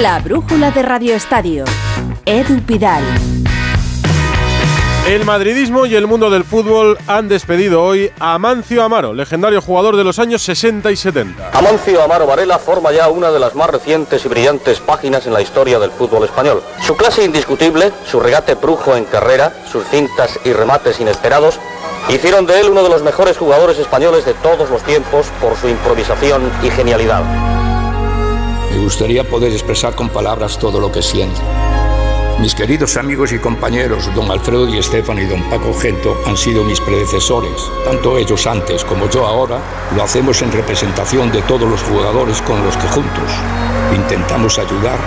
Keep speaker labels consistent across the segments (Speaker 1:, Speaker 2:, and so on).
Speaker 1: La brújula de Radio Estadio. Edu Pidal.
Speaker 2: El madridismo y el mundo del fútbol han despedido hoy a Amancio Amaro, legendario jugador de los años 60 y 70.
Speaker 3: Amancio Amaro Varela forma ya una de las más recientes y brillantes páginas en la historia del fútbol español. Su clase indiscutible, su regate brujo en carrera, sus cintas y remates inesperados, hicieron de él uno de los mejores jugadores españoles de todos los tiempos por su improvisación y genialidad.
Speaker 4: Gustaría poder expresar con palabras todo lo que siento. Mis queridos amigos y compañeros, don Alfredo Di Estefano y don Paco Gento, han sido mis predecesores. Tanto ellos antes como yo ahora lo hacemos en representación de todos los jugadores con los que juntos intentamos ayudar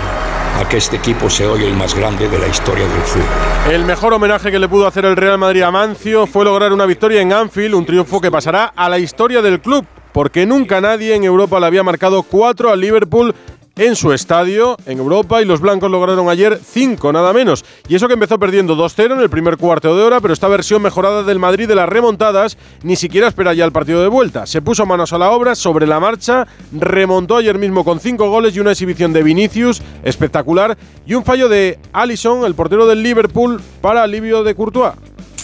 Speaker 4: a que este equipo sea hoy el más grande de la historia del fútbol.
Speaker 2: El mejor homenaje que le pudo hacer el Real Madrid a Mancio fue lograr una victoria en Anfield, un triunfo que pasará a la historia del club, porque nunca nadie en Europa le había marcado cuatro al Liverpool en su estadio en Europa y los blancos lograron ayer 5 nada menos. Y eso que empezó perdiendo 2-0 en el primer cuarto de hora, pero esta versión mejorada del Madrid de las remontadas ni siquiera espera ya el partido de vuelta. Se puso manos a la obra sobre la marcha, remontó ayer mismo con 5 goles y una exhibición de Vinicius espectacular y un fallo de Allison, el portero del Liverpool, para alivio de Courtois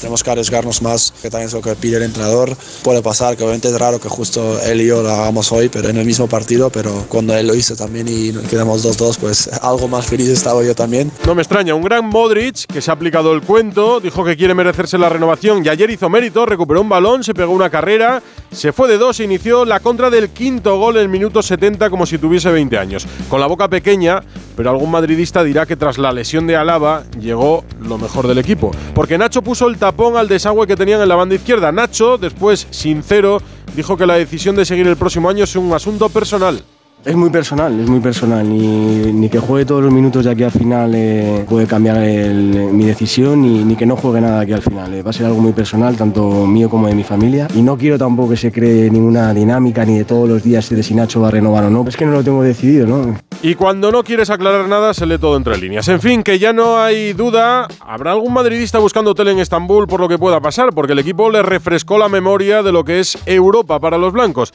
Speaker 5: tenemos que arriesgarnos más, que también es lo que pide el entrenador. Puede pasar, que obviamente es raro que justo él y yo lo hagamos hoy, pero en el mismo partido, pero cuando él lo hizo también y quedamos 2-2, pues algo más feliz estaba yo también.
Speaker 2: No me extraña, un gran Modric que se ha aplicado el cuento, dijo que quiere merecerse la renovación y ayer hizo mérito, recuperó un balón, se pegó una carrera, se fue de dos e inició la contra del quinto gol en el minuto 70 como si tuviese 20 años. Con la boca pequeña, pero algún madridista dirá que tras la lesión de Alaba llegó lo mejor del equipo. Porque Nacho puso el tapón al desagüe que tenían en la banda izquierda. Nacho, después sincero, dijo que la decisión de seguir el próximo año es un asunto personal.
Speaker 6: Es muy personal, es muy personal. Ni, ni que juegue todos los minutos de aquí al final eh, puede cambiar mi decisión, ni, ni, que no juegue nada aquí al final. Eh. Va a ser algo muy personal, tanto mío como de mi familia. Y no quiero tampoco que se cree ninguna dinámica ni de todos los días de si Nacho va a renovar o no. Es que no lo tengo decidido, ¿no?
Speaker 2: Y cuando no quieres aclarar nada, se lee todo entre líneas. En fin, que ya no hay duda. Habrá algún madridista buscando hotel en Estambul por lo que pueda pasar, porque el equipo le refrescó la memoria de lo que es Europa para los blancos.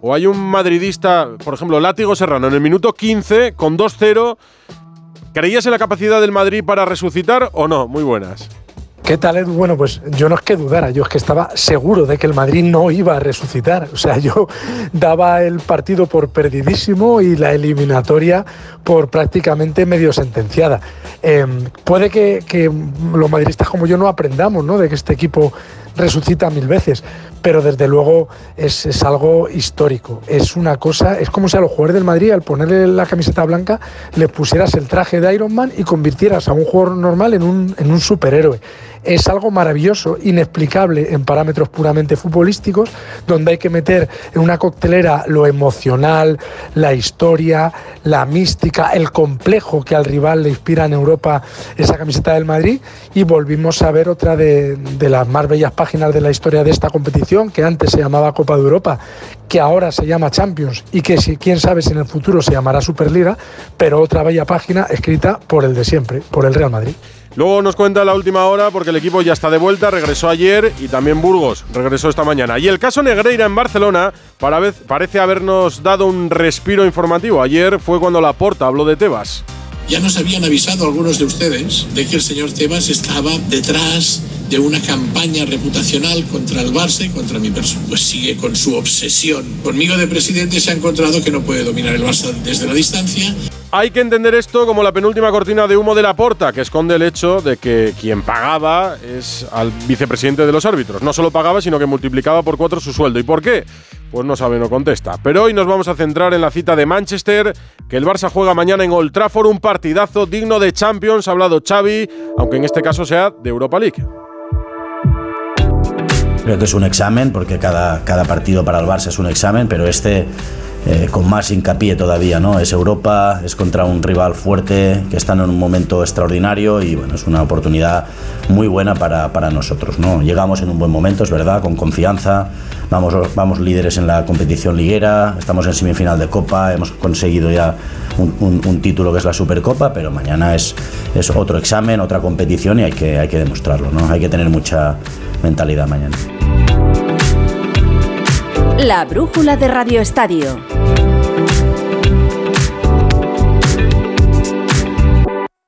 Speaker 2: O hay un madridista, por ejemplo, Látigo Serrano, en el minuto 15, con 2-0. ¿Creías en la capacidad del Madrid para resucitar o no? Muy buenas.
Speaker 7: ¿Qué tal, Edu? Bueno, pues yo no es que dudara, yo es que estaba seguro de que el Madrid no iba a resucitar. O sea, yo daba el partido por perdidísimo y la eliminatoria por prácticamente medio sentenciada. Em, puede que, que, los madridistas como yo no aprendamos ¿no? de que este equipo resucita mil veces, pero desde luego es, algo histórico. Es una cosa, es como si a los jugadores del Madrid al ponerle la camiseta blanca le pusieras el traje de Iron Man y convirtieras a un jugador normal en un, en un superhéroe es algo maravilloso, inexplicable en parámetros puramente futbolísticos, donde hay que meter en una coctelera lo emocional, la historia, la mística, el complejo que al rival le inspira en Europa esa camiseta del Madrid y volvimos a ver otra de, las más bellas páginas de la historia de esta competición, que antes se llamaba Copa de Europa, que ahora se llama Champions y que si quién sabe si en el futuro se llamará Superliga, pero otra bella página escrita por el de siempre, por el Real Madrid.
Speaker 2: Luego nos cuenta la última hora porque el equipo ya está de vuelta, regresó ayer y también Burgos regresó esta mañana. Y el caso Negreira en Barcelona parece habernos dado un respiro informativo. Ayer fue cuando la Porta habló de Tebas.
Speaker 8: Ya nos habían avisado algunos de ustedes de que el señor Tebas estaba detrás de una campaña reputacional contra el Barça y contra mi persona. Pues sigue con su obsesión. Conmigo de presidente se ha encontrado que no puede dominar el Barça desde la distancia.
Speaker 2: Hay que entender esto como la penúltima cortina de humo de la porta, que esconde el hecho de que quien pagaba es al vicepresidente de los árbitros. No solo pagaba, sino que multiplicaba por cuatro su sueldo. ¿Y por qué? Pues no sabe, no contesta. Pero hoy nos vamos a centrar en la cita de Manchester, que el Barça juega mañana en Old Trafford, un partidazo digno de Champions, ha hablado Xavi, aunque en este caso sea de Europa League.
Speaker 9: Creo que es un examen, porque cada, cada partido para el Barça es un examen, pero este eh, con más hincapié todavía, ¿no? Es Europa, es contra un rival fuerte, que está en un momento extraordinario y bueno, es una oportunidad muy buena para, para nosotros, ¿no? Llegamos en un buen momento, es verdad, con confianza, vamos, vamos líderes en la competición liguera, estamos en semifinal de Copa, hemos conseguido ya un, título que es la Supercopa, pero mañana es, es otro examen, otra competición y hay que, hay que demostrarlo, ¿no? Hay que tener mucha mentalidad mañana.
Speaker 1: La brújula de Radio Estadio.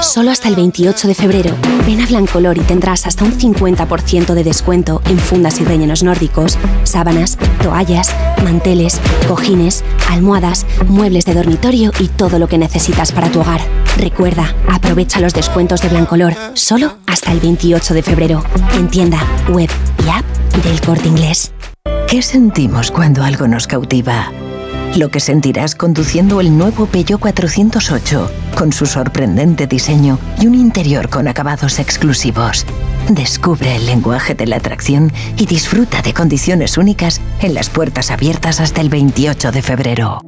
Speaker 10: Solo hasta el 28 de febrero, ven a Blancolor y tendrás hasta un 50% de descuento en fundas y rellenos nórdicos, sábanas, toallas, manteles, cojines, almohadas, muebles de dormitorio y todo lo que necesitas para tu hogar. Recuerda, aprovecha los descuentos de Blancolor solo hasta el 28 de febrero en tienda, web y app del Corte Inglés.
Speaker 11: ¿Qué sentimos cuando algo nos cautiva? Lo que sentirás conduciendo el nuevo Peugeot 408, con su sorprendente diseño y un interior con acabados exclusivos. Descubre el lenguaje de la atracción y disfruta de condiciones únicas en las puertas abiertas hasta el 28 de febrero.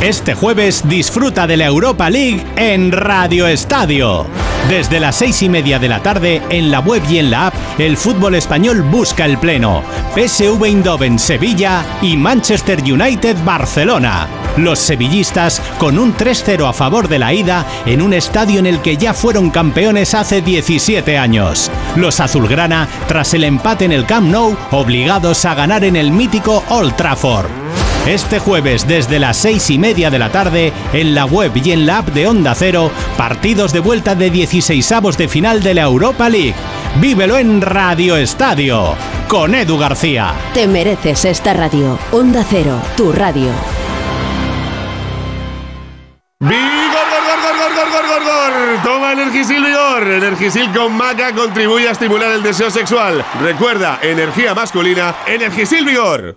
Speaker 12: Este jueves disfruta de la Europa League en Radio Estadio. Desde las seis y media de la tarde, en la web y en la app, el fútbol español busca el pleno. PSV Eindhoven Sevilla y Manchester United Barcelona. Los sevillistas con un 3-0 a favor de la ida en un estadio en el que ya fueron campeones hace 17 años. Los azulgrana tras el empate en el Camp Nou, obligados a ganar en el mítico Old Trafford. Este jueves desde las seis y media de la tarde, en la web y en la app de Onda Cero, partidos de vuelta de 16avos de final de la Europa League. Vívelo en Radio Estadio, con Edu García.
Speaker 1: Te mereces esta radio. Onda Cero, tu radio.
Speaker 13: ¡Vigor, gor, gor, gor, gor, gor, gor, gor! Toma Energisil Vigor. Energisil con maca contribuye a estimular el deseo sexual. Recuerda, energía masculina, Energisil Vigor.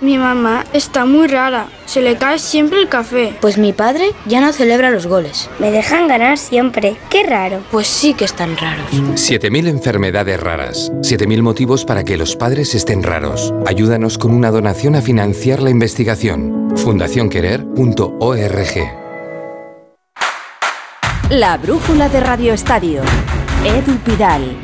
Speaker 14: Mi mamá está muy rara, se le cae siempre el café.
Speaker 15: Pues mi padre ya no celebra los goles.
Speaker 16: Me dejan ganar siempre, qué raro.
Speaker 15: Pues sí que están raros.
Speaker 17: 7.000 enfermedades raras, 7.000 motivos para que los padres estén raros. Ayúdanos con una donación a financiar la investigación. fundacionquerer.org
Speaker 1: La brújula de Radio Estadio. Edu Pidal.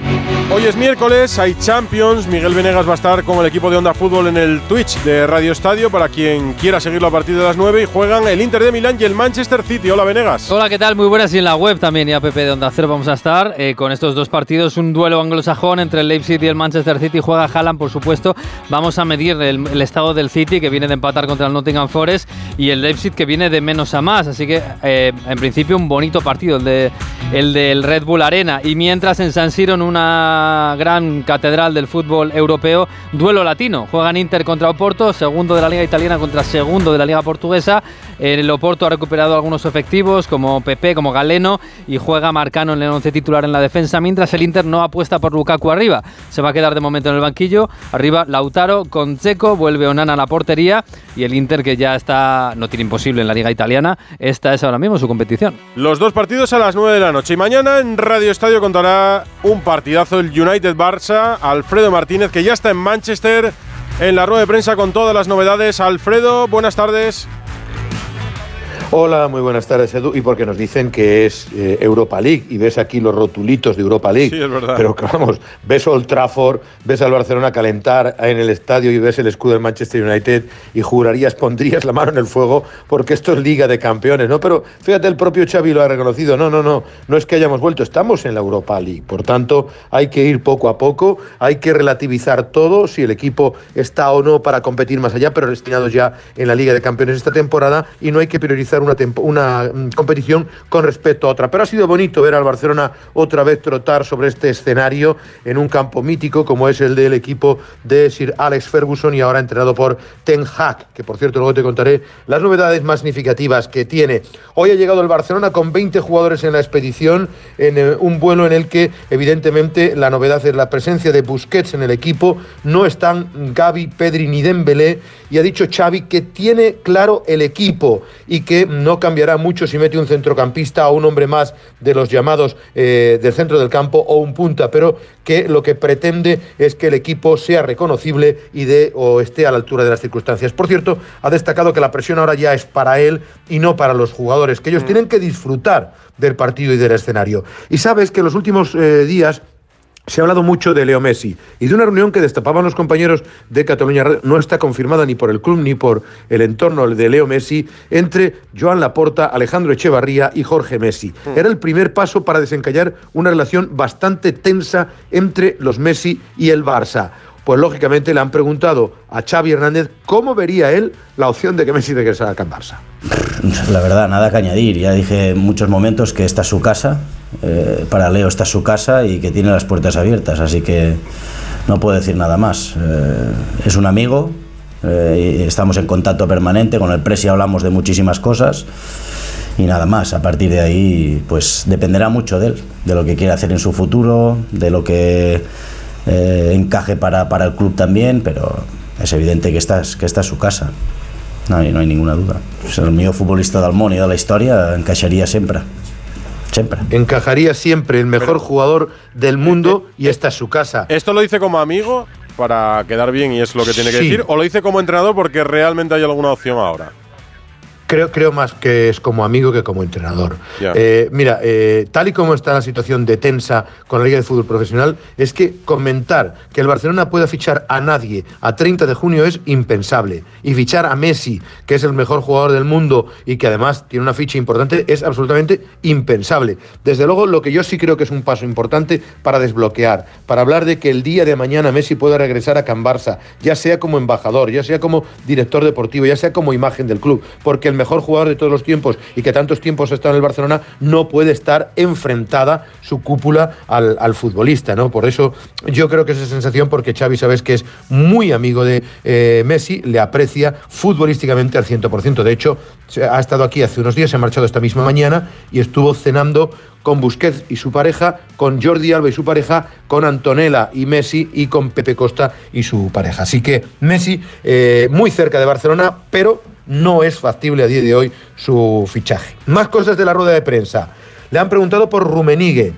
Speaker 2: Hoy es miércoles, hay Champions. Miguel Venegas va a estar con el equipo de Onda Fútbol en el Twitch de Radio Estadio para quien quiera seguirlo a partir de las 9 y juegan el Inter de Milán y el Manchester City. Hola Venegas.
Speaker 18: Hola, ¿qué tal? Muy buenas y en la web también y app de Onda Cero vamos a estar eh, con estos dos partidos. Un duelo anglosajón entre el Leipzig y el Manchester City. Juega Haaland, por supuesto. Vamos a medir el, estado del City que viene de empatar contra el Nottingham Forest y el Leipzig que viene de menos a más. Así que eh, en principio un bonito partido el, de, el del Red Bull Arena. Y mientras en San Siro en una gran catedral del fútbol europeo, duelo latino. Juegan Inter contra Oporto, segundo de la Liga Italiana contra segundo de la Liga Portuguesa. El Oporto ha recuperado algunos efectivos como Pepe, como Galeno y juega Marcano en el once titular en la defensa, mientras el Inter no apuesta por Lukaku arriba. Se va a quedar de momento en el banquillo. Arriba Lautaro con Checo, vuelve Onana a la portería y el Inter que ya está, no tiene imposible en la Liga Italiana, esta es ahora mismo su competición.
Speaker 2: Los dos partidos a las 9 de la noche y mañana en Radio Estadio contará un partidazo el United Barça, Alfredo Martínez que ya está en Manchester en la rueda de prensa con todas las novedades. Alfredo, buenas tardes.
Speaker 19: Hola, muy buenas tardes, Edu. Y porque nos dicen que es eh, Europa League y ves aquí los rotulitos de Europa League.
Speaker 2: Sí, es verdad.
Speaker 19: Pero vamos, ves Old Trafford, ves al Barcelona calentar en el estadio y ves el escudo del Manchester United y jurarías, pondrías la mano en el fuego porque esto es Liga de Campeones, ¿no? Pero fíjate, el propio Xavi lo ha reconocido. No, no, no, no es que hayamos vuelto, estamos en la Europa League. Por tanto, hay que ir poco a poco, hay que relativizar todo, si el equipo está o no para competir más allá, pero destinados ya en la Liga de Campeones esta temporada y no hay que priorizar una mm, competición con respecto a otra. Pero ha sido bonito ver al Barcelona otra vez trotar sobre este escenario en un campo mítico como es el del equipo de Sir Alex Ferguson y ahora entrenado por Ten Hag, que por cierto luego te contaré las novedades más significativas que tiene. Hoy ha llegado el Barcelona con 20 jugadores en la expedición, en eh, un vuelo en el que evidentemente la novedad es la presencia de Busquets en el equipo, no están Gaby, Pedri ni Dembélé y ha dicho Xavi que tiene claro el equipo y que no cambiará mucho si mete un centrocampista o un hombre más de los llamados eh, del centro del campo o un punta, pero que lo que pretende es que el equipo sea reconocible y de o esté a la altura de las circunstancias. Por cierto, ha destacado que la presión ahora ya es para él y no para los jugadores, que ellos mm. tienen que disfrutar del partido y del escenario. Y sabes que en los últimos eh, días se ha hablado mucho de Leo Messi y de una reunión que destapaban los compañeros de Cataluña no está confirmada ni por el club ni por el entorno de Leo Messi entre Joan Laporta, Alejandro Echevarría y Jorge Messi. Mm. Era el primer paso para desencallar una relación bastante tensa entre los Messi y el Barça pues lógicamente le han preguntado a Xavi Hernández cómo vería él la opción de que Messi regresara al Barça.
Speaker 9: La verdad, nada que añadir. Ya dije en muchos momentos que esta es su casa, eh, para Leo esta es su casa y que tiene las puertas abiertas, así que no puedo decir nada más. Eh, es un amigo, eh, estamos en contacto permanente, con el Presi hablamos de muchísimas cosas y nada más. A partir de ahí, pues dependerá mucho de él, de lo que quiere hacer en su futuro, de lo que eh, encaje para, para, el club también, pero es evidente que esta es, que esta es su casa. No hay, no hay ninguna duda. Es el mío futbolista del món de la historia encajaría siempre. Siempre.
Speaker 19: Encajaría siempre el mejor jugador del mundo y esta es su casa.
Speaker 2: ¿Esto lo dice como amigo para quedar bien y es lo que tiene que decir? ¿O lo dice como entrenador porque realmente hay alguna opción ahora?
Speaker 19: Creo, creo más que es como amigo que como entrenador. Eh, mira, eh, tal y como está la situación de tensa con la Liga de Fútbol Profesional, es que comentar que el Barcelona pueda fichar a nadie a 30 de junio es impensable. Y fichar a Messi, que es el mejor jugador del mundo y que además tiene una ficha importante, es absolutamente impensable. Desde luego, lo que yo sí creo que es un paso importante para desbloquear, para hablar de que el día de mañana Messi pueda regresar a Can Barça, ya sea como embajador, ya sea como director deportivo, ya sea como imagen del club, porque el mejor jugador de todos los tiempos y que tantos tiempos ha estado en el Barcelona, no puede estar enfrentada su cúpula al, futbolista, ¿no? Por eso yo creo que esa sensación, porque Xavi sabes que es muy amigo de eh, Messi, le aprecia futbolísticamente al 100%. De hecho, ha estado aquí hace unos días, se ha marchado esta misma mañana y estuvo cenando con Busquets y su pareja, con Jordi Alba y su pareja, con Antonella y Messi y con Pepe Costa y su pareja. Así que Messi eh, muy cerca de Barcelona, pero no es factible a día de hoy su fichaje. Más cosas de la rueda de prensa. Le han preguntado por Rumenigue.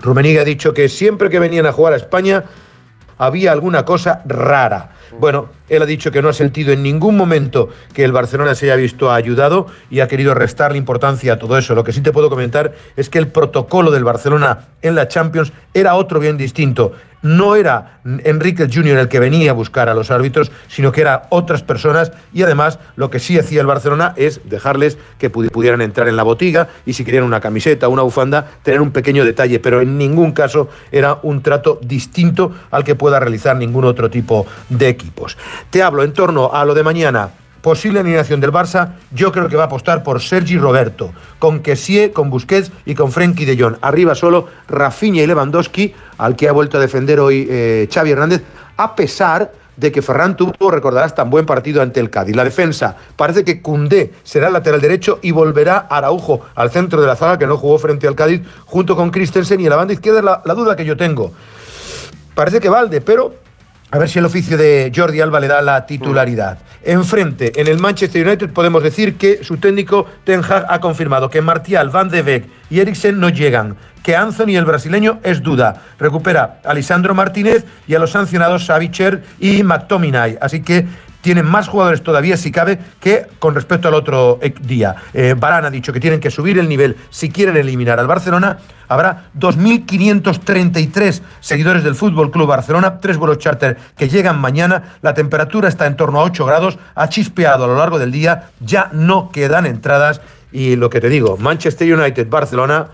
Speaker 19: Rumenigue ha dicho que siempre que venían a jugar a España había alguna cosa rara. Bueno, él ha dicho que no ha sentido en ningún momento que el Barcelona se haya visto ayudado y ha querido restarle importancia a todo eso. Lo que sí te puedo comentar es que el protocolo del Barcelona en la Champions era otro bien distinto. No era Enrique Junior el que venía a buscar a los árbitros, sino que eran otras personas y además lo que sí hacía el Barcelona es dejarles que pudieran entrar en la botiga y si querían una camiseta, una bufanda, tener un pequeño detalle, pero en ningún caso era un trato distinto al que pueda realizar ningún otro tipo de equipos. Te hablo en torno a lo de mañana. Posible alineación del Barça, yo creo que va a apostar por Sergi Roberto, con Kessie, con Busquets y con Frenkie de Jong. Arriba solo Rafinha y Lewandowski, al que ha vuelto a defender hoy eh, Xavi Hernández, a pesar de que Ferran tuvo, recordarás, tan buen partido ante el Cádiz. La defensa, parece que Cundé será el lateral derecho y volverá Araujo al centro de la zaga, que no jugó frente al Cádiz, junto con Christensen y en la banda izquierda la, la duda que yo tengo. Parece que Valde, pero a ver si el oficio de Jordi Alba le da la titularidad. Enfrente, en el Manchester United podemos decir que su técnico Ten Hag ha confirmado que Martial, Van de Beek y Eriksen no llegan, que Anthony el brasileño es duda. Recupera a Lisandro Martínez y a los sancionados Savicher y McTominay. Así que tienen más jugadores todavía, si cabe, que con respecto al otro eh, día. Eh, Barán ha dicho que tienen que subir el nivel si quieren eliminar al Barcelona. Habrá 2.533 seguidores del Fútbol Club Barcelona, tres vuelos charter que llegan mañana. La temperatura está en torno a 8 grados, ha chispeado a lo largo del día, ya no quedan entradas. Y lo que te digo, Manchester United, Barcelona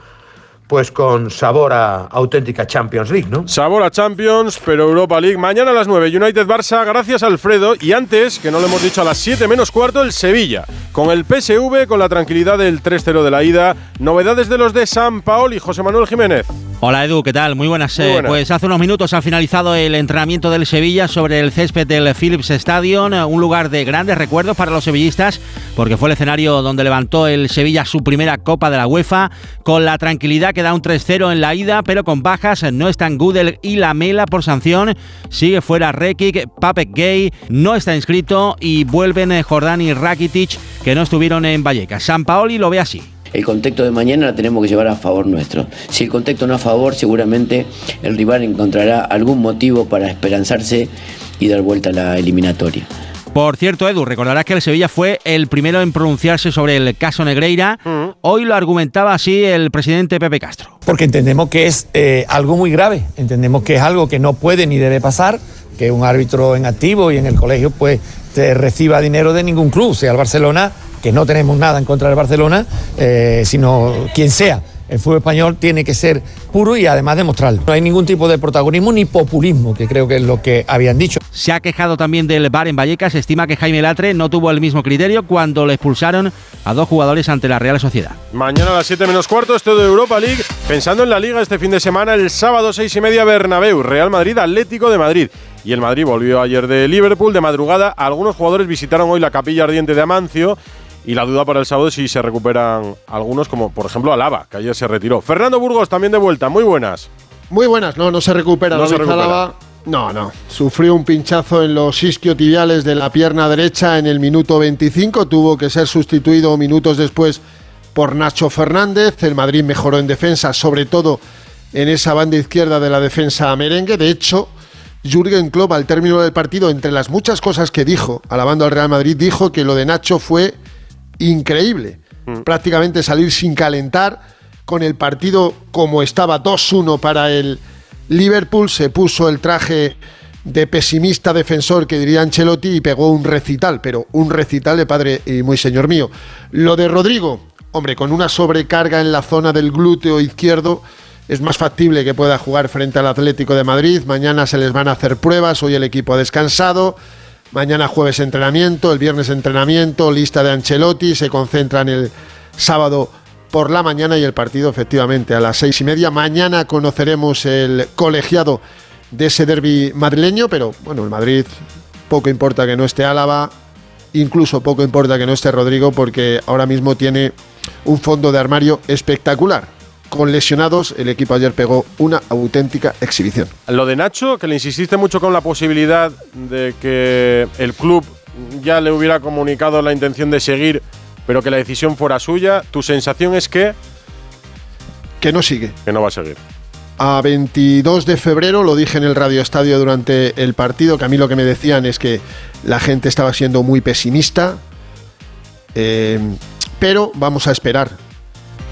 Speaker 19: pues con sabor a auténtica Champions League, ¿no?
Speaker 2: Sabor a Champions, pero Europa League. Mañana a las 9, United Barça, gracias Alfredo. Y antes, que no lo hemos dicho, a las 7 menos cuarto, el Sevilla. Con el PSV, con la tranquilidad del 3-0 de la ida. Novedades de los de San Paol y José Manuel Jiménez.
Speaker 20: Hola Edu, ¿qué tal? Muy buenas.
Speaker 2: Muy
Speaker 20: eh,
Speaker 2: buenas.
Speaker 20: pues hace unos minutos ha finalizado el entrenamiento del Sevilla sobre el césped del Philips Stadium, eh, un lugar de grandes recuerdos para los sevillistas, porque fue el escenario donde levantó el Sevilla su primera Copa de la UEFA, con la tranquilidad que da un 3-0 en la ida, pero con bajas. No están Gudel y Lamela por sanción. Sigue fuera Rekic, Papek Gay no está inscrito y vuelven eh, Jordán y Rakitic, que no estuvieron en Vallecas. San Paoli lo ve así.
Speaker 21: El contexto de mañana la tenemos que llevar a favor nuestro. Si el contexto no a favor, seguramente el rival encontrará algún motivo para esperanzarse y dar vuelta a la eliminatoria.
Speaker 20: Por cierto, Edu, recordarás que el Sevilla fue el primero en pronunciarse sobre el caso Negreira. Hoy lo argumentaba así el presidente Pepe Castro.
Speaker 22: porque entendemos que es eh, algo muy grave, entendemos que es algo que no puede ni debe pasar, que un árbitro en activo y en el colegio pues te reciba dinero de ningún club, sea el Barcelona, que no tenemos nada en contra del Barcelona, eh, sino quien sea. El fútbol español tiene que ser puro y además demostrarlo. No hay ningún tipo de protagonismo ni populismo, que creo que es lo que habían dicho.
Speaker 20: Se ha quejado también del bar en Vallecas. Estima que Jaime Latre no tuvo el mismo criterio cuando le expulsaron a dos jugadores ante la Real Sociedad.
Speaker 2: Mañana a las 7 menos cuarto, esto de Europa League. Pensando en la Liga este fin de semana, el sábado 6 y media Bernabéu, Real Madrid, Atlético de Madrid. Y el Madrid volvió ayer de Liverpool de madrugada. Algunos jugadores visitaron hoy la capilla ardiente de Amancio. Y la duda para el sábado es si se recuperan algunos, como por ejemplo Alaba, que ayer se retiró. Fernando Burgos también de vuelta, muy buenas.
Speaker 23: Muy buenas, no, no se recupera.
Speaker 2: No se
Speaker 23: David
Speaker 2: recupera.
Speaker 23: Alaba. No, no. Sufrió un pinchazo en los isquiotibiales de la pierna derecha en el minuto 25. Tuvo que ser sustituido minutos después por Nacho Fernández. El Madrid mejoró en defensa, sobre todo en esa banda izquierda de la defensa merengue. De hecho, Jürgen Klopp al término del partido, entre las muchas cosas que dijo, alabando al Real Madrid, dijo que lo de Nacho fue increíble. Prácticamente salir sin calentar, con el partido como estaba 2-1 para el Liverpool, se puso el traje de pesimista defensor que diría Ancelotti y pegó un recital, pero un recital de padre y muy señor mío. Lo de Rodrigo, hombre, con una sobrecarga en la zona del glúteo izquierdo, es más factible que pueda jugar frente al Atlético de Madrid. Mañana se les van a hacer pruebas, hoy el equipo ha descansado. Mañana jueves entrenamiento, el viernes entrenamiento, lista de Ancelotti, se concentran el sábado por la mañana y el partido efectivamente a las seis y media. Mañana conoceremos el colegiado de ese derby madrileño, pero bueno, el Madrid poco importa que no esté Álava, incluso poco importa que no esté Rodrigo, porque ahora mismo tiene un fondo de armario espectacular. Con lesionados, el equipo ayer pegó una auténtica exhibición.
Speaker 2: Lo de Nacho, que le insististe mucho con la posibilidad de que el club ya le hubiera comunicado la intención de seguir, pero que la decisión fuera suya. ¿Tu sensación es que
Speaker 23: Que no sigue.
Speaker 2: que no va a seguir?
Speaker 23: A 22 de febrero, lo dije en el Radio Estadio durante el partido, que a mí lo que me decían es que la gente estaba siendo muy pesimista, eh, pero vamos a esperar.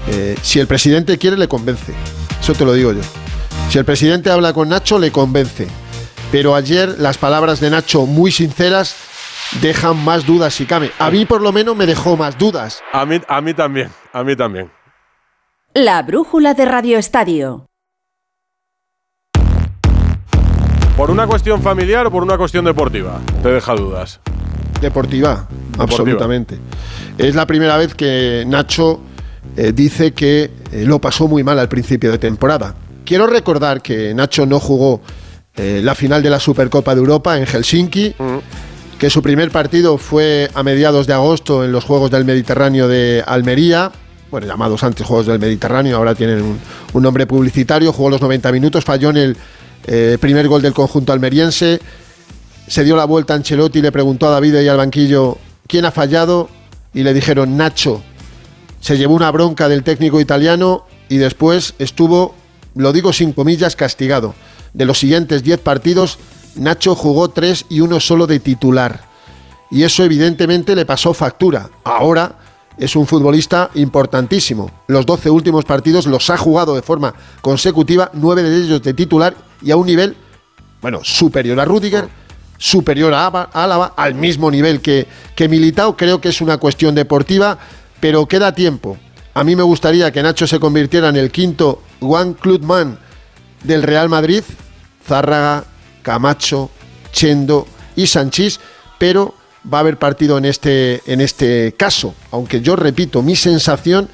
Speaker 23: Eh, si el presidente quiere, le convence. Eso te lo digo yo. Si el presidente habla con Nacho, le convence. Pero ayer las palabras de Nacho, muy sinceras, dejan más dudas si cabe. A mí por lo menos me dejó más dudas.
Speaker 2: A mí, a mí también, a mí también.
Speaker 1: La brújula de Radio Estadio.
Speaker 2: ¿Por una cuestión familiar o por una cuestión deportiva? Te deja dudas.
Speaker 23: Deportiva, absolutamente. Es la primera vez que Nacho eh, dice que eh, lo pasó muy mal al principio de temporada. Quiero recordar que Nacho no jugó eh, la final de la Supercopa de Europa en Helsinki, que su primer partido fue a mediados de agosto en los Juegos del Mediterráneo de Almería, bueno, llamados antes Juegos del Mediterráneo, ahora tienen un, un nombre publicitario, jugó los 90 minutos, falló en el primer gol del conjunto almeriense, se dio la vuelta a Ancelotti y le preguntó a David y al banquillo quién ha fallado y le dijeron Nacho. Se llevó una bronca del técnico italiano y después estuvo, lo digo sin comillas, castigado. De los siguientes 10 partidos, Nacho jugó 3 y uno solo de titular. Y eso evidentemente le pasó factura. Ahora es un futbolista importantísimo. Los 12 últimos partidos los ha jugado de forma consecutiva, 9 de ellos de titular y a un nivel, bueno, superior a Rudiger, superior a Álava, al mismo nivel que, que Militao. Creo que es una cuestión deportiva, pero queda tiempo. A mí me gustaría que Nacho se convirtiera en el quinto Juan Klutman del Real Madrid, Zárraga, Camacho, Chendo y Sanchís, pero va a haber partido en este, en este caso. Aunque yo repito, mi sensación,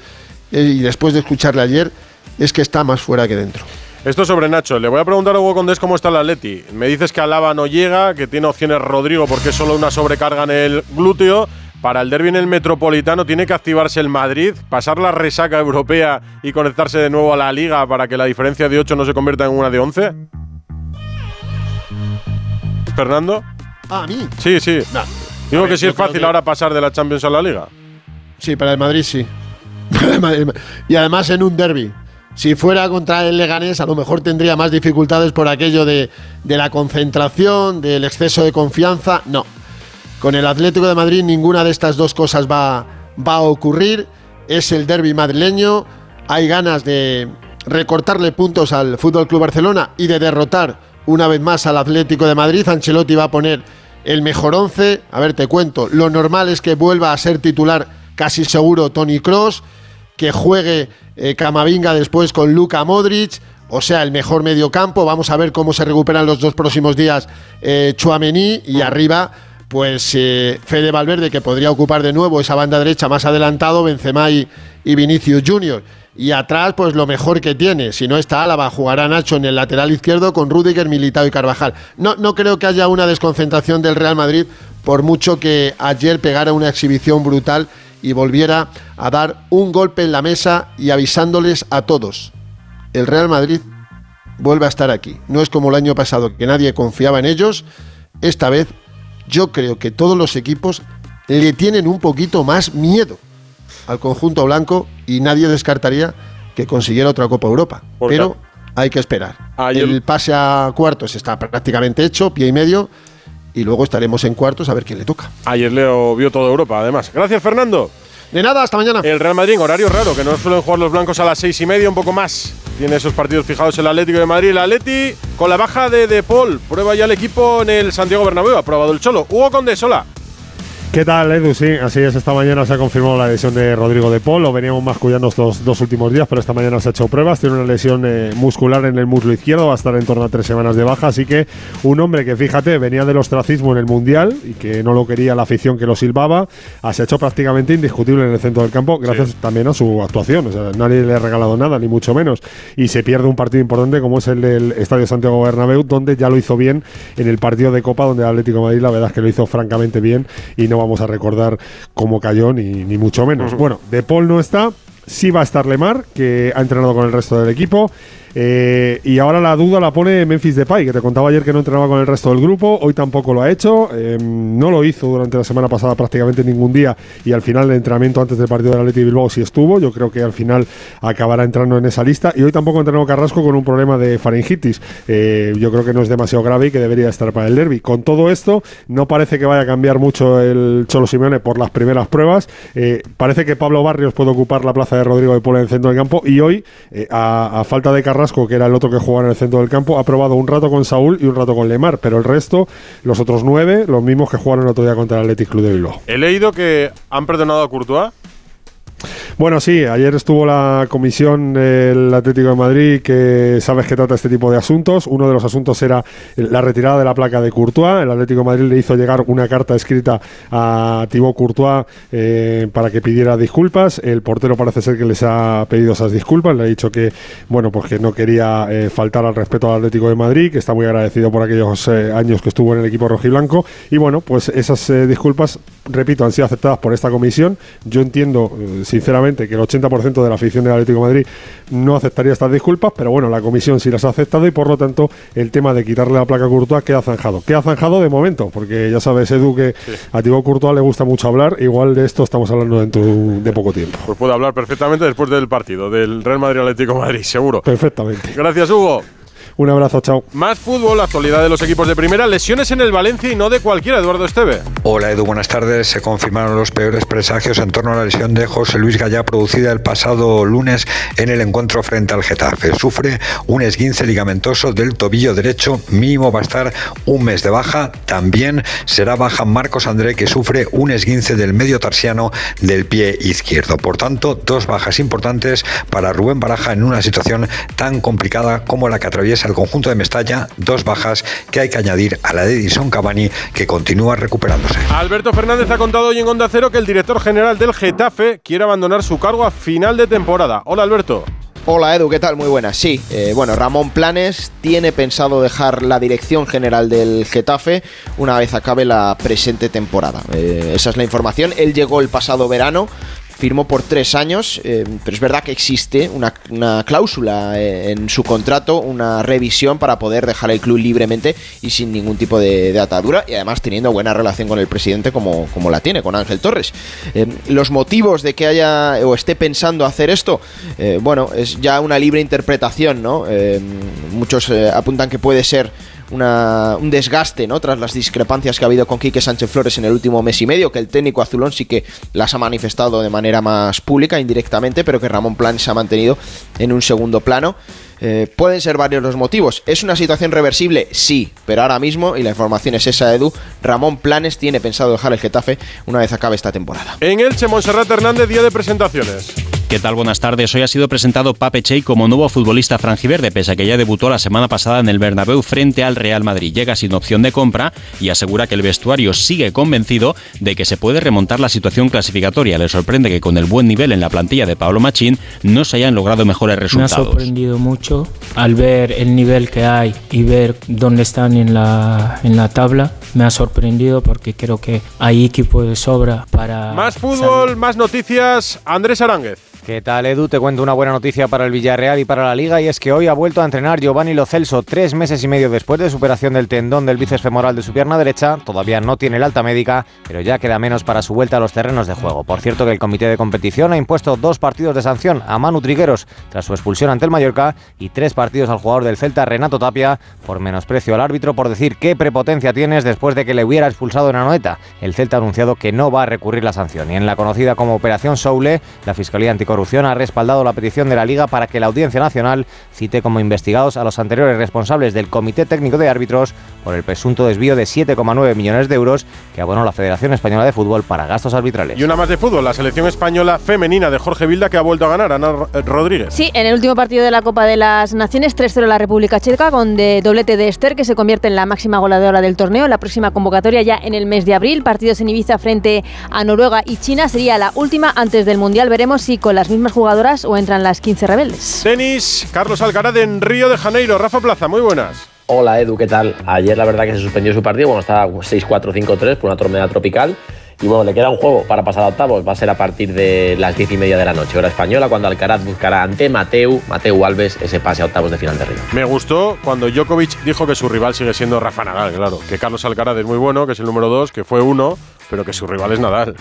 Speaker 23: eh, y después de escucharle ayer, es que está más fuera que dentro.
Speaker 2: Esto sobre Nacho. Le voy a preguntar a Hugo Condés cómo está el Atleti. Me dices que Alaba no llega, que tiene opciones Rodrigo porque es solo una sobrecarga en el glúteo. Para el derby en el Metropolitano tiene que activarse el Madrid, pasar la resaca europea y conectarse de nuevo a la Liga para que la diferencia de 8 no se convierta en una de 11. Fernando.
Speaker 23: Ah, a mí.
Speaker 2: Sí, sí. Digo
Speaker 23: ver,
Speaker 2: que sí es fácil
Speaker 23: que-
Speaker 2: ahora pasar de la Champions a la Liga.
Speaker 23: Sí, para el Madrid sí. Y además en un derby. Si fuera contra el Leganés, a lo mejor tendría más dificultades por aquello de, de la concentración, del exceso de confianza. No. Con el Atlético de Madrid ninguna de estas dos cosas va, a ocurrir. Es el derby madrileño. Hay ganas de recortarle puntos al Fútbol Club Barcelona y de derrotar una vez más al Atlético de Madrid. Ancelotti va a poner el mejor once. A ver, te cuento. Lo normal es que vuelva a ser titular casi seguro Tony Cross, que juegue eh, Camavinga después con Luka Modric. O sea, el mejor mediocampo. Vamos a ver cómo se recuperan los dos próximos días eh, Chouameni y arriba pues eh, Fede Valverde que podría ocupar de nuevo esa banda derecha más adelantado, Benzema y, y Vinicius Junior. Y atrás, pues lo mejor que tiene. Si no está Álava, jugará Nacho en el lateral izquierdo con Rudiger, Militao y Carvajal. No, no creo que haya una desconcentración del Real Madrid, por mucho que ayer pegara una exhibición brutal y volviera a dar un golpe en la mesa y avisándoles a todos. El Real Madrid vuelve a estar aquí. No es como el año pasado, que nadie confiaba en ellos. Esta vez yo creo que todos los equipos le tienen un poquito más miedo al conjunto blanco y nadie descartaría que consiguiera otra Copa Europa.
Speaker 2: Porque-
Speaker 23: Pero hay que esperar.
Speaker 2: Ayer-
Speaker 23: El pase a cuartos está prácticamente hecho, pie y medio, y luego estaremos en cuartos a ver quién le toca.
Speaker 2: Ayer Leo vio toda Europa, además. Gracias, Fernando.
Speaker 23: De nada, hasta mañana.
Speaker 2: El Real Madrid horario raro, que no suelen jugar los blancos a las seis y media, un poco más. Tiene esos partidos fijados el Atlético de Madrid. El Atleti con la baja de De Paul. Prueba ya el equipo en el Santiago Bernabéu. Ha probado el Cholo. Hugo Condés, hola.
Speaker 24: ¿Qué tal, Edu? Sí, así es. Esta mañana se ha confirmado la lesión de Rodrigo de Paul. Lo veníamos mascullando estos dos últimos días, pero esta mañana se ha hecho pruebas. Tiene una lesión eh, muscular en el muslo izquierdo. Va a estar en torno a tres semanas de baja. Así que un hombre que, fíjate, venía del ostracismo en el Mundial y que no lo quería la afición que lo silbaba, ah, se ha hecho prácticamente indiscutible en el centro del campo, gracias también a su actuación. O sea, nadie le ha regalado nada, ni mucho menos. Y se pierde un partido importante como es el del Estadio Santiago Bernabéu, donde ya lo hizo bien en el partido de Copa, donde el Atlético de Madrid la verdad es que lo hizo francamente bien y no vamos a recordar cómo cayó, ni, ni mucho menos. Bueno, De Paul no está, sí va a estar Lemar, que ha entrenado con el resto del equipo. Eh, y ahora la duda la pone Memphis Depay, que te contaba ayer que no entrenaba con el resto del grupo, hoy tampoco lo ha hecho, eh, no lo hizo durante la semana pasada prácticamente ningún día y al final el entrenamiento antes del partido del Atleti Bilbao sí estuvo, yo creo que al final acabará entrando en esa lista y hoy tampoco entrenó Carrasco con un problema de faringitis, Eh, yo creo que no es demasiado grave y que debería estar para el derby. Con todo esto, no parece que vaya a cambiar mucho el Cholo Simeone por las primeras pruebas, Eh, parece que Pablo Barrios puede ocupar la plaza de Rodrigo de Paul en el centro del campo y hoy, a, a falta de Carrasco, que era el otro que jugaba en el centro del campo, ha probado un rato con Saúl y un rato con Lemar, pero el resto, los otros nueve, los mismos que jugaron el otro día contra el Athletic Club de Bilbao.
Speaker 2: He leído que han perdonado a Courtois.
Speaker 24: Bueno, sí, ayer estuvo la comisión del Atlético de Madrid que sabes que trata este tipo de asuntos. Uno de los asuntos era la retirada de la placa de Courtois. El Atlético de Madrid le hizo llegar una carta escrita a Thibaut Courtois eh, para que pidiera disculpas. El portero parece ser que les ha pedido esas disculpas. Le ha dicho que, bueno, pues que no quería eh, faltar al respeto al Atlético de Madrid, que está muy agradecido por aquellos eh, años que estuvo en el equipo rojiblanco. Y bueno, pues esas disculpas, repito, han sido aceptadas por esta comisión. Yo entiendo, sinceramente, que el 80% de la afición del Atlético de Madrid no aceptaría estas disculpas, pero bueno, la comisión sí las ha aceptado y por lo tanto el tema de quitarle la placa a Courtois queda zanjado. Queda zanjado de momento, porque ya sabes, Edu, que a Thibaut Courtois le gusta mucho hablar. Igual de esto estamos hablando dentro de poco tiempo.
Speaker 2: Pues puede hablar perfectamente después del partido, del Real Madrid Atlético de Madrid, seguro.
Speaker 24: Perfectamente.
Speaker 2: Gracias, Hugo.
Speaker 24: Un abrazo, chao.
Speaker 2: Más fútbol, la actualidad de los equipos de primera, lesiones en el Valencia y no de cualquiera, Eduardo Esteve.
Speaker 25: Hola Edu, buenas tardes. Se confirmaron los peores presagios en torno a la lesión de José Luis Gallá producida el pasado lunes en el encuentro frente al Getafe. Sufre un esguince ligamentoso del tobillo derecho, mínimo va a estar un mes de baja. También será baja Marcos André que sufre un esguince del medio tarsiano del pie izquierdo. Por tanto, dos bajas importantes para Rubén Baraja en una situación tan complicada como la que atraviesa el conjunto de Mestalla, dos bajas que hay que añadir a la de Edison Cavani que continúa recuperándose.
Speaker 2: Alberto Fernández ha contado hoy en Onda Cero que el director general del Getafe quiere abandonar su cargo a final de temporada. Hola Alberto.
Speaker 26: Hola Edu, ¿qué tal? Muy buenas. Sí, eh, bueno, Ramón Planes tiene pensado dejar la dirección general del Getafe una vez acabe la presente temporada. Eh, esa es la información. Él llegó el pasado verano, firmó por tres años, eh, pero es verdad que existe una, cláusula eh, en su contrato, una revisión para poder dejar el club libremente y sin ningún tipo de, atadura y además teniendo buena relación con el presidente como, como la tiene, con Ángel Torres. Eh, los motivos de que haya o esté pensando hacer esto, bueno, es ya una libre interpretación, ¿no? Muchos apuntan que puede ser una- un desgaste ¿no? tras las discrepancias que ha habido con Quique Sánchez Flores en el último mes y medio, que el técnico azulón sí que las ha manifestado de manera más pública, indirectamente, pero que Ramón Plan se ha mantenido en un segundo plano. Eh, pueden ser varios los motivos. ¿Es una situación reversible? Sí, pero ahora mismo, y la información es esa, Edu, Ramón Planes tiene pensado dejar el Getafe una vez acabe esta temporada.
Speaker 2: En Elche, Monserrat Hernández, día de presentaciones.
Speaker 27: ¿Qué tal? Buenas tardes. Hoy ha sido presentado Pape Chey como nuevo futbolista franjiverde, pese a que ya debutó la semana pasada en el Bernabéu frente al Real Madrid. Llega sin opción de compra y asegura que el vestuario sigue convencido de que se puede remontar la situación clasificatoria. Le sorprende que con el buen nivel en la plantilla de Pablo Machín no se hayan logrado mejores
Speaker 28: Me ha
Speaker 27: resultados.
Speaker 28: sorprendido mucho al ver el nivel que hay y ver dónde están en la, en la tabla. Me ha sorprendido porque creo que hay equipo de sobra para...
Speaker 2: Más fútbol, más noticias. Andrés Aránguez.
Speaker 29: ¿Qué tal, Edu? Te cuento una buena noticia para el Villarreal y para la Liga, y es que hoy ha vuelto a entrenar Giovanni Lo Celso, tres meses y medio después de superación del tendón del bíceps femoral de su pierna derecha. Todavía no tiene el alta médica, pero ya queda menos para su vuelta a los terrenos de juego. Por cierto, que el comité de competición ha impuesto dos partidos de sanción a Manu Trigueros tras su expulsión ante el Mallorca y tres partidos al jugador del Celta, Renato Tapia, por menosprecio al árbitro por decir qué prepotencia tienes después de que le hubiera expulsado en Anoeta. El Celta ha anunciado que no va a recurrir la sanción y en la conocida como Operación Soule, la Fiscalía Anticorrupción ha respaldado la petición de la Liga para que la Audiencia Nacional cite como investigados a los anteriores responsables del Comité Técnico de Árbitros por el presunto desvío de 7,9 millones de euros que abonó la Federación Española de Fútbol para gastos arbitrales.
Speaker 2: Y una más de fútbol, la selección española femenina de Jorge Vilda que ha vuelto a ganar, Ana eh, Rodríguez.
Speaker 30: Sí, en el último partido de la Copa de las Naciones, 3-0 la República Checa con de doblete de Esther, que se convierte en la máxima goleadora del torneo. La próxima convocatoria ya en el mes de abril, partidos en Ibiza frente a Noruega y China, sería la última antes del Mundial. Veremos si con las mismas jugadoras o entran las 15 rebeldes.
Speaker 2: Tenis, Carlos Alcaraz en Río de Janeiro. Rafa Plaza, muy buenas.
Speaker 31: Hola Edu, ¿qué tal? Ayer la verdad que se suspendió su partido, bueno, estaba 6-4-5-3 por una tormenta tropical. Y bueno, le queda un juego para pasar a octavos. Va a ser a partir de las 10 y media de la noche, hora española, cuando Alcaraz buscará ante Mateu, Mateu Alves, ese pase a octavos de final de Río.
Speaker 2: Me gustó cuando Djokovic dijo que su rival sigue siendo Rafa Nadal, claro. Que Carlos Alcaraz es muy bueno, que es el número 2, que fue uno, pero que su rival es Nadal.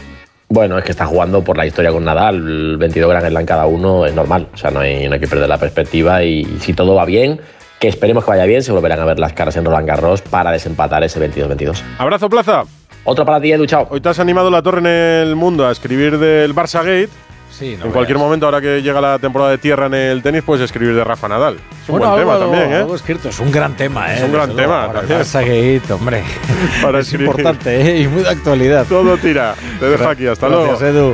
Speaker 31: Bueno, es que está jugando por la historia con Nadal, 22 Grand Slam cada uno, es normal. O sea, no hay, no hay que perder la perspectiva y si todo va bien, que esperemos que vaya bien, se volverán a ver las caras en Roland Garros para desempatar ese 22-22.
Speaker 2: Abrazo, Plaza.
Speaker 31: Otro para ti, Edu, chao.
Speaker 2: Hoy te has animado la torre en el mundo a escribir del Barça Gate.
Speaker 32: Sí, no
Speaker 2: en cualquier momento, ahora que llega la temporada de tierra en el tenis, puedes escribir de Rafa Nadal. Es un
Speaker 32: Bueno,
Speaker 2: buen tema
Speaker 32: algo-
Speaker 2: también, ¿eh?
Speaker 32: algo escrito, es un gran tema, ¿eh?
Speaker 2: Es un gran
Speaker 32: Desde
Speaker 2: tema
Speaker 32: luego, para el
Speaker 2: también.
Speaker 32: Barça Gate, hombre.
Speaker 2: Para
Speaker 32: es
Speaker 2: escribir.
Speaker 32: importante, ¿eh? Y muy de actualidad.
Speaker 2: Todo tira. Te dejo aquí, hasta luego.
Speaker 32: Gracias, Edu.